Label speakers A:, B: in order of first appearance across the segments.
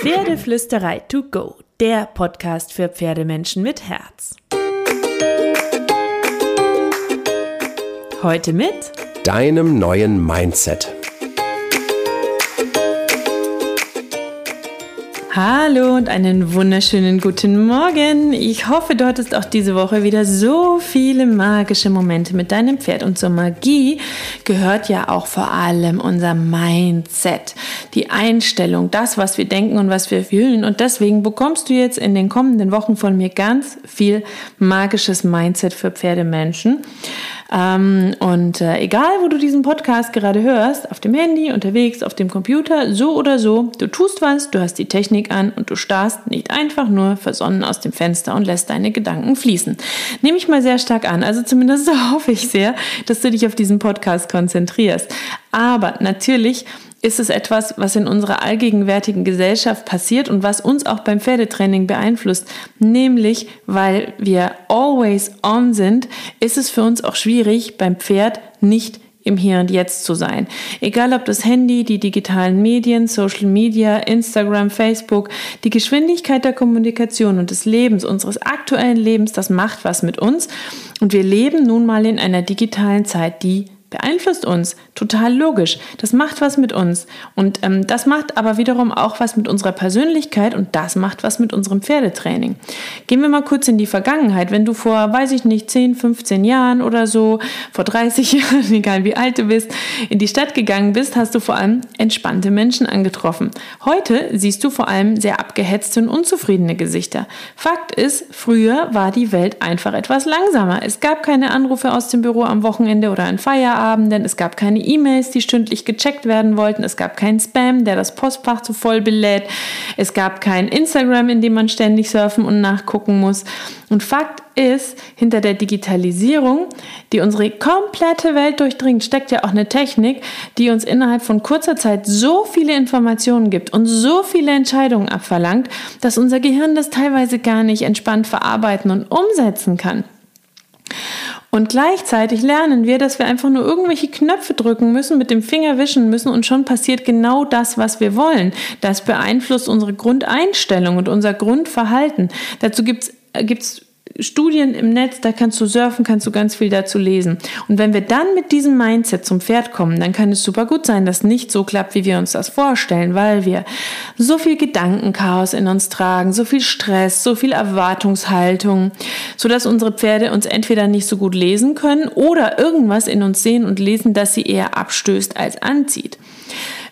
A: Pferdeflüsterei to go, der Podcast für Pferdemenschen mit Herz. Heute mit
B: deinem neuen Mindset.
C: Hallo und einen wunderschönen guten Morgen. Ich hoffe, du hattest auch diese Woche wieder so viele magische Momente mit deinem Pferd. Und zur Magie gehört ja auch vor allem unser Mindset, die Einstellung, das, was wir denken und was wir fühlen. Und deswegen bekommst du jetzt in den kommenden Wochen von mir ganz viel magisches Mindset für Pferdemenschen. Ähm, und äh, egal, wo du diesen Podcast gerade hörst, auf dem Handy, unterwegs, auf dem Computer, so oder so, du tust was, du hast die Technik an und du starrst nicht einfach nur versonnen aus dem Fenster und lässt deine Gedanken fließen. Nehme ich mal sehr stark an. Also zumindest hoffe ich sehr, dass du dich auf diesen Podcast konzentrierst. Aber natürlich ist es etwas, was in unserer allgegenwärtigen Gesellschaft passiert und was uns auch beim Pferdetraining beeinflusst. Nämlich, weil wir always on sind, ist es für uns auch schwierig, beim Pferd nicht im Hier und Jetzt zu sein. Egal ob das Handy, die digitalen Medien, Social Media, Instagram, Facebook, die Geschwindigkeit der Kommunikation und des Lebens, unseres aktuellen Lebens, das macht was mit uns. Und wir leben nun mal in einer digitalen Zeit, die beeinflusst uns. Total logisch. Das macht was mit uns. Und ähm, das macht aber wiederum auch was mit unserer Persönlichkeit und das macht was mit unserem Pferdetraining. Gehen wir mal kurz in die Vergangenheit. Wenn du vor, weiß ich nicht, 10, 15 Jahren oder so, vor 30 Jahren, egal wie alt du bist, in die Stadt gegangen bist, hast du vor allem entspannte Menschen angetroffen. Heute siehst du vor allem sehr abgehetzte und unzufriedene Gesichter. Fakt ist, früher war die Welt einfach etwas langsamer. Es gab keine Anrufe aus dem Büro am Wochenende oder an Feierabend. Feierabenden, es gab keine E-Mails, die stündlich gecheckt werden wollten, es gab keinen Spam, der das Postfach zu voll belädt, es gab kein Instagram, in dem man ständig surfen und nachgucken muss. Und Fakt ist, hinter der Digitalisierung, die unsere komplette Welt durchdringt, steckt ja auch eine Technik, die uns innerhalb von kurzer Zeit so viele Informationen gibt und so viele Entscheidungen abverlangt, dass unser Gehirn das teilweise gar nicht entspannt verarbeiten und umsetzen kann. Und gleichzeitig lernen wir, dass wir einfach nur irgendwelche Knöpfe drücken müssen, mit dem Finger wischen müssen und schon passiert genau das, was wir wollen. Das beeinflusst unsere Grundeinstellung und unser Grundverhalten. Dazu gibt es Studien im Netz, da kannst du surfen, kannst du ganz viel dazu lesen. Und wenn wir dann mit diesem Mindset zum Pferd kommen, dann kann es super gut sein, dass nicht so klappt, wie wir uns das vorstellen, weil wir so viel Gedankenchaos in uns tragen, so viel Stress, so viel Erwartungshaltung, sodass unsere Pferde uns entweder nicht so gut lesen können oder irgendwas in uns sehen und lesen, das sie eher abstößt als anzieht.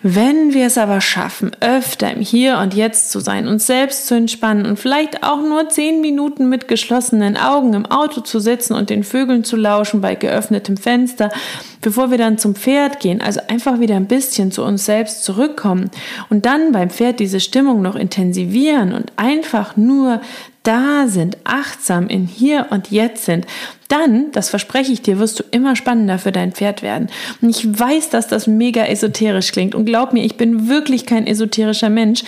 C: Wenn wir es aber schaffen, öfter im Hier und Jetzt zu sein, uns selbst zu entspannen und vielleicht auch nur zehn Minuten mit geschlossenen Augen im Auto zu sitzen und den Vögeln zu lauschen bei geöffnetem Fenster, bevor wir dann zum Pferd gehen, also einfach wieder ein bisschen zu uns selbst zurückkommen und dann beim Pferd diese Stimmung noch intensivieren und einfach nur da sind, achtsam in hier und jetzt sind, dann, das verspreche ich dir, wirst du immer spannender für dein Pferd werden. Und ich weiß, dass das mega esoterisch klingt. Und glaub mir, ich bin wirklich kein esoterischer Mensch,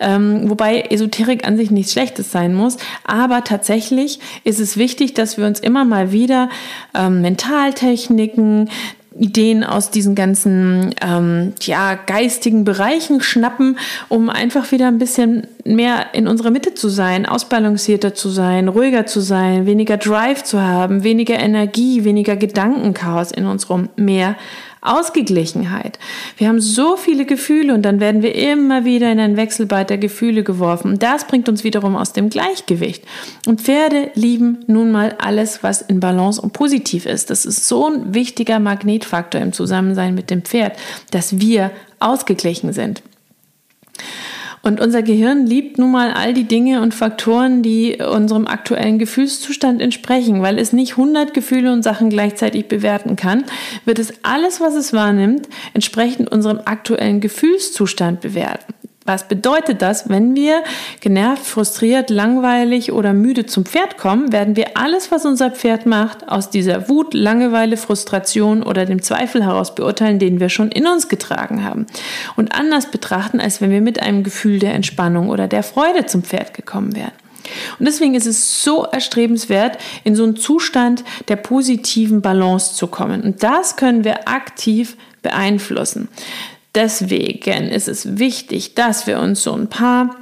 C: ähm, wobei Esoterik an sich nichts Schlechtes sein muss. Aber tatsächlich ist es wichtig, dass wir uns immer mal wieder ähm, Mentaltechniken, Ideen aus diesen ganzen ähm, ja, geistigen Bereichen schnappen, um einfach wieder ein bisschen mehr in unserer Mitte zu sein, ausbalancierter zu sein, ruhiger zu sein, weniger Drive zu haben, weniger Energie, weniger Gedankenchaos in uns rum, mehr Ausgeglichenheit. Wir haben so viele Gefühle und dann werden wir immer wieder in ein Wechselbad der Gefühle geworfen. Und das bringt uns wiederum aus dem Gleichgewicht. Und Pferde lieben nun mal alles, was in Balance und positiv ist. Das ist so ein wichtiger Magnetfaktor im Zusammensein mit dem Pferd, dass wir ausgeglichen sind. Und unser Gehirn liebt nun mal all die Dinge und Faktoren, die unserem aktuellen Gefühlszustand entsprechen, weil es nicht 100 Gefühle und Sachen gleichzeitig bewerten kann, wird es alles, was es wahrnimmt, entsprechend unserem aktuellen Gefühlszustand bewerten. Was bedeutet das? Wenn wir genervt, frustriert, langweilig oder müde zum Pferd kommen, werden wir alles, was unser Pferd macht, aus dieser Wut, Langeweile, Frustration oder dem Zweifel heraus beurteilen, den wir schon in uns getragen haben. Und anders betrachten, als wenn wir mit einem Gefühl der Entspannung oder der Freude zum Pferd gekommen wären. Und deswegen ist es so erstrebenswert, in so einen Zustand der positiven Balance zu kommen. Und das können wir aktiv beeinflussen. Deswegen ist es wichtig, dass wir uns so ein paar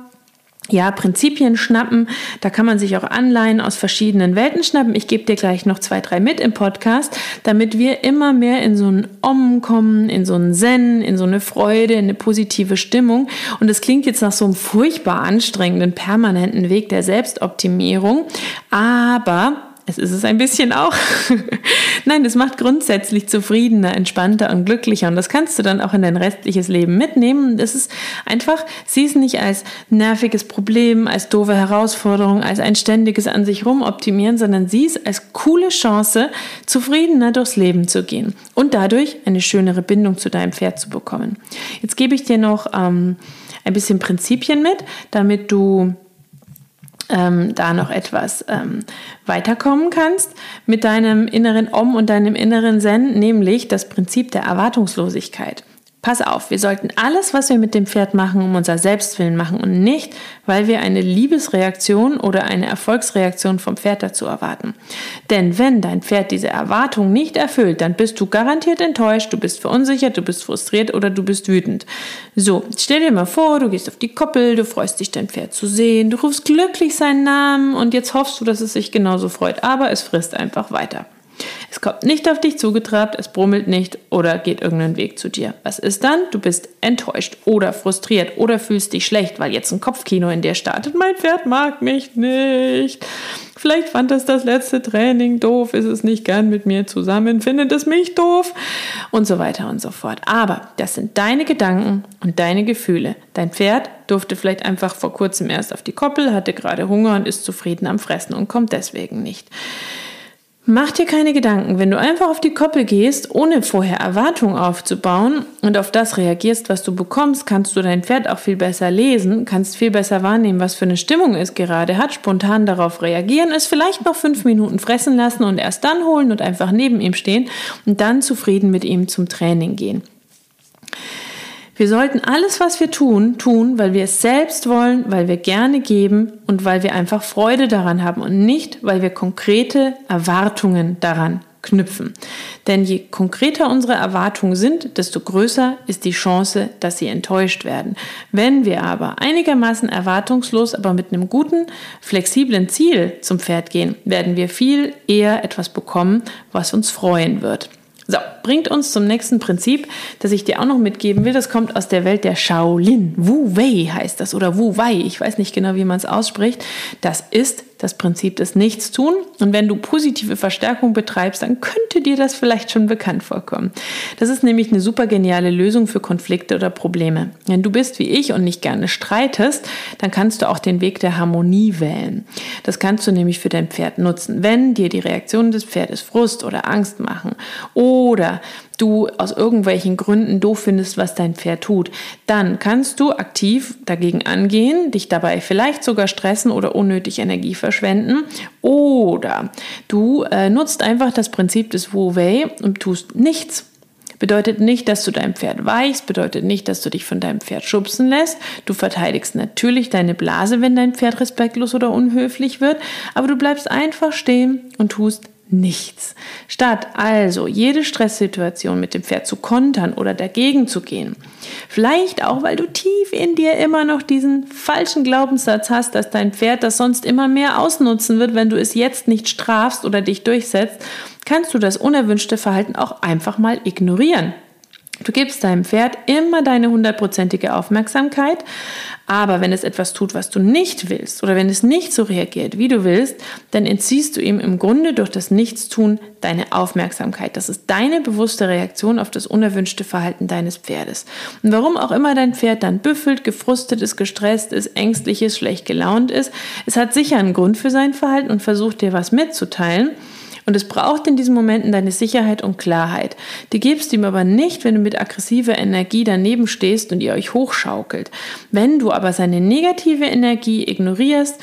C: ja, Prinzipien schnappen. Da kann man sich auch Anleihen aus verschiedenen Welten schnappen. Ich gebe dir gleich noch zwei, drei mit im Podcast, damit wir immer mehr in so einen Om kommen, in so einen Zen, in so eine Freude, in eine positive Stimmung. Und es klingt jetzt nach so einem furchtbar anstrengenden, permanenten Weg der Selbstoptimierung. Aber es ist es ein bisschen auch. Nein, das macht grundsätzlich zufriedener, entspannter und glücklicher. Und das kannst du dann auch in dein restliches Leben mitnehmen. Das ist einfach, sieh es nicht als nerviges Problem, als doofe Herausforderung, als ein ständiges an sich rumoptimieren, sondern sieh es als coole Chance, zufriedener durchs Leben zu gehen und dadurch eine schönere Bindung zu deinem Pferd zu bekommen. Jetzt gebe ich dir noch ähm, ein bisschen Prinzipien mit, damit du ähm, da noch etwas ähm, weiterkommen kannst mit deinem inneren Om und deinem inneren Zen, nämlich das Prinzip der Erwartungslosigkeit. Pass auf, wir sollten alles, was wir mit dem Pferd machen, um unser Selbstwillen machen und nicht, weil wir eine Liebesreaktion oder eine Erfolgsreaktion vom Pferd dazu erwarten. Denn wenn dein Pferd diese Erwartung nicht erfüllt, dann bist du garantiert enttäuscht, du bist verunsichert, du bist frustriert oder du bist wütend. So, stell dir mal vor, du gehst auf die Koppel, du freust dich, dein Pferd zu sehen, du rufst glücklich seinen Namen und jetzt hoffst du, dass es sich genauso freut, aber es frisst einfach weiter. Es kommt nicht auf dich zugetrabt, es brummelt nicht oder geht irgendeinen Weg zu dir. Was ist dann? Du bist enttäuscht oder frustriert oder fühlst dich schlecht, weil jetzt ein Kopfkino in dir startet. Mein Pferd mag mich nicht. Vielleicht fand es das letzte Training doof, ist es nicht gern mit mir zusammen, findet es mich doof und so weiter und so fort. Aber das sind deine Gedanken und deine Gefühle. Dein Pferd durfte vielleicht einfach vor kurzem erst auf die Koppel, hatte gerade Hunger und ist zufrieden am Fressen und kommt deswegen nicht. Mach dir keine Gedanken, wenn du einfach auf die Koppel gehst, ohne vorher Erwartungen aufzubauen und auf das reagierst, was du bekommst, kannst du dein Pferd auch viel besser lesen, kannst viel besser wahrnehmen, was für eine Stimmung es gerade hat, spontan darauf reagieren, es vielleicht noch fünf Minuten fressen lassen und erst dann holen und einfach neben ihm stehen und dann zufrieden mit ihm zum Training gehen. Wir sollten alles, was wir tun, tun, weil wir es selbst wollen, weil wir gerne geben und weil wir einfach Freude daran haben und nicht, weil wir konkrete Erwartungen daran knüpfen. Denn je konkreter unsere Erwartungen sind, desto größer ist die Chance, dass sie enttäuscht werden. Wenn wir aber einigermaßen erwartungslos, aber mit einem guten, flexiblen Ziel zum Pferd gehen, werden wir viel eher etwas bekommen, was uns freuen wird. So, bringt uns zum nächsten Prinzip, das ich dir auch noch mitgeben will. Das kommt aus der Welt der Shaolin. Wu Wei heißt das oder Wu Wei. Ich weiß nicht genau, wie man es ausspricht. Das ist das Prinzip des Nichtstun. Und wenn du positive Verstärkung betreibst, dann könnte dir das vielleicht schon bekannt vorkommen. Das ist nämlich eine super geniale Lösung für Konflikte oder Probleme. Wenn du bist wie ich und nicht gerne streitest, dann kannst du auch den Weg der Harmonie wählen. Das kannst du nämlich für dein Pferd nutzen. Wenn dir die Reaktionen des Pferdes Frust oder Angst machen oder du aus irgendwelchen Gründen doof findest, was dein Pferd tut, dann kannst du aktiv dagegen angehen, dich dabei vielleicht sogar stressen oder unnötig Energie verschwenden. Oder du äh, nutzt einfach das Prinzip des Wu-Wei und tust nichts. Bedeutet nicht, dass du dein Pferd weichst, bedeutet nicht, dass du dich von deinem Pferd schubsen lässt. Du verteidigst natürlich deine Blase, wenn dein Pferd respektlos oder unhöflich wird, aber du bleibst einfach stehen und tust nichts. Statt also jede Stresssituation mit dem Pferd zu kontern oder dagegen zu gehen, vielleicht auch, weil du tief in dir immer noch diesen falschen Glaubenssatz hast, dass dein Pferd das sonst immer mehr ausnutzen wird, wenn du es jetzt nicht strafst oder dich durchsetzt, kannst du das unerwünschte Verhalten auch einfach mal ignorieren. Du gibst deinem Pferd immer deine hundertprozentige Aufmerksamkeit, aber wenn es etwas tut, was du nicht willst oder wenn es nicht so reagiert, wie du willst, dann entziehst du ihm im Grunde durch das Nichtstun deine Aufmerksamkeit. Das ist deine bewusste Reaktion auf das unerwünschte Verhalten deines Pferdes. Und warum auch immer dein Pferd dann büffelt, gefrustet ist, gestresst ist, ängstlich ist, schlecht gelaunt ist, es hat sicher einen Grund für sein Verhalten und versucht dir was mitzuteilen. Und es braucht in diesen Momenten deine Sicherheit und Klarheit. Die gibst du ihm aber nicht, wenn du mit aggressiver Energie daneben stehst und ihr euch hochschaukelt. Wenn du aber seine negative Energie ignorierst,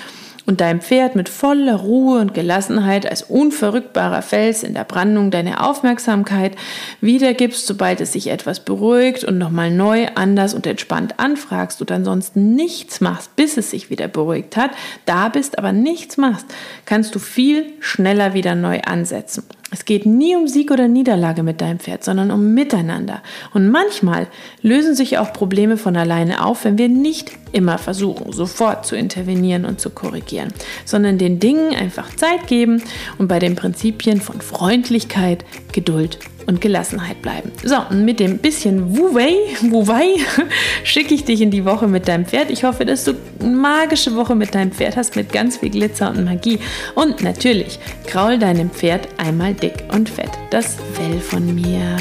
C: und dein Pferd mit voller Ruhe und Gelassenheit als unverrückbarer Fels in der Brandung deine Aufmerksamkeit wiedergibst, sobald es sich etwas beruhigt und nochmal neu, anders und entspannt anfragst und ansonsten nichts machst, bis es sich wieder beruhigt hat, da bist, aber nichts machst, kannst du viel schneller wieder neu ansetzen. Es geht nie um Sieg oder Niederlage mit deinem Pferd, sondern um Miteinander. Und manchmal lösen sich auch Probleme von alleine auf, wenn wir nicht immer versuchen, sofort zu intervenieren und zu korrigieren, sondern den Dingen einfach Zeit geben und bei den Prinzipien von Freundlichkeit, Geduld und Gelassenheit bleiben. So, und mit dem bisschen Wu-Wei, Wu-Wei schicke ich dich in die Woche mit deinem Pferd. Ich hoffe, dass du eine magische Woche mit deinem Pferd hast, mit ganz viel Glitzer und Magie. Und natürlich, kraul deinem Pferd einmal dick und fett das Fell von mir.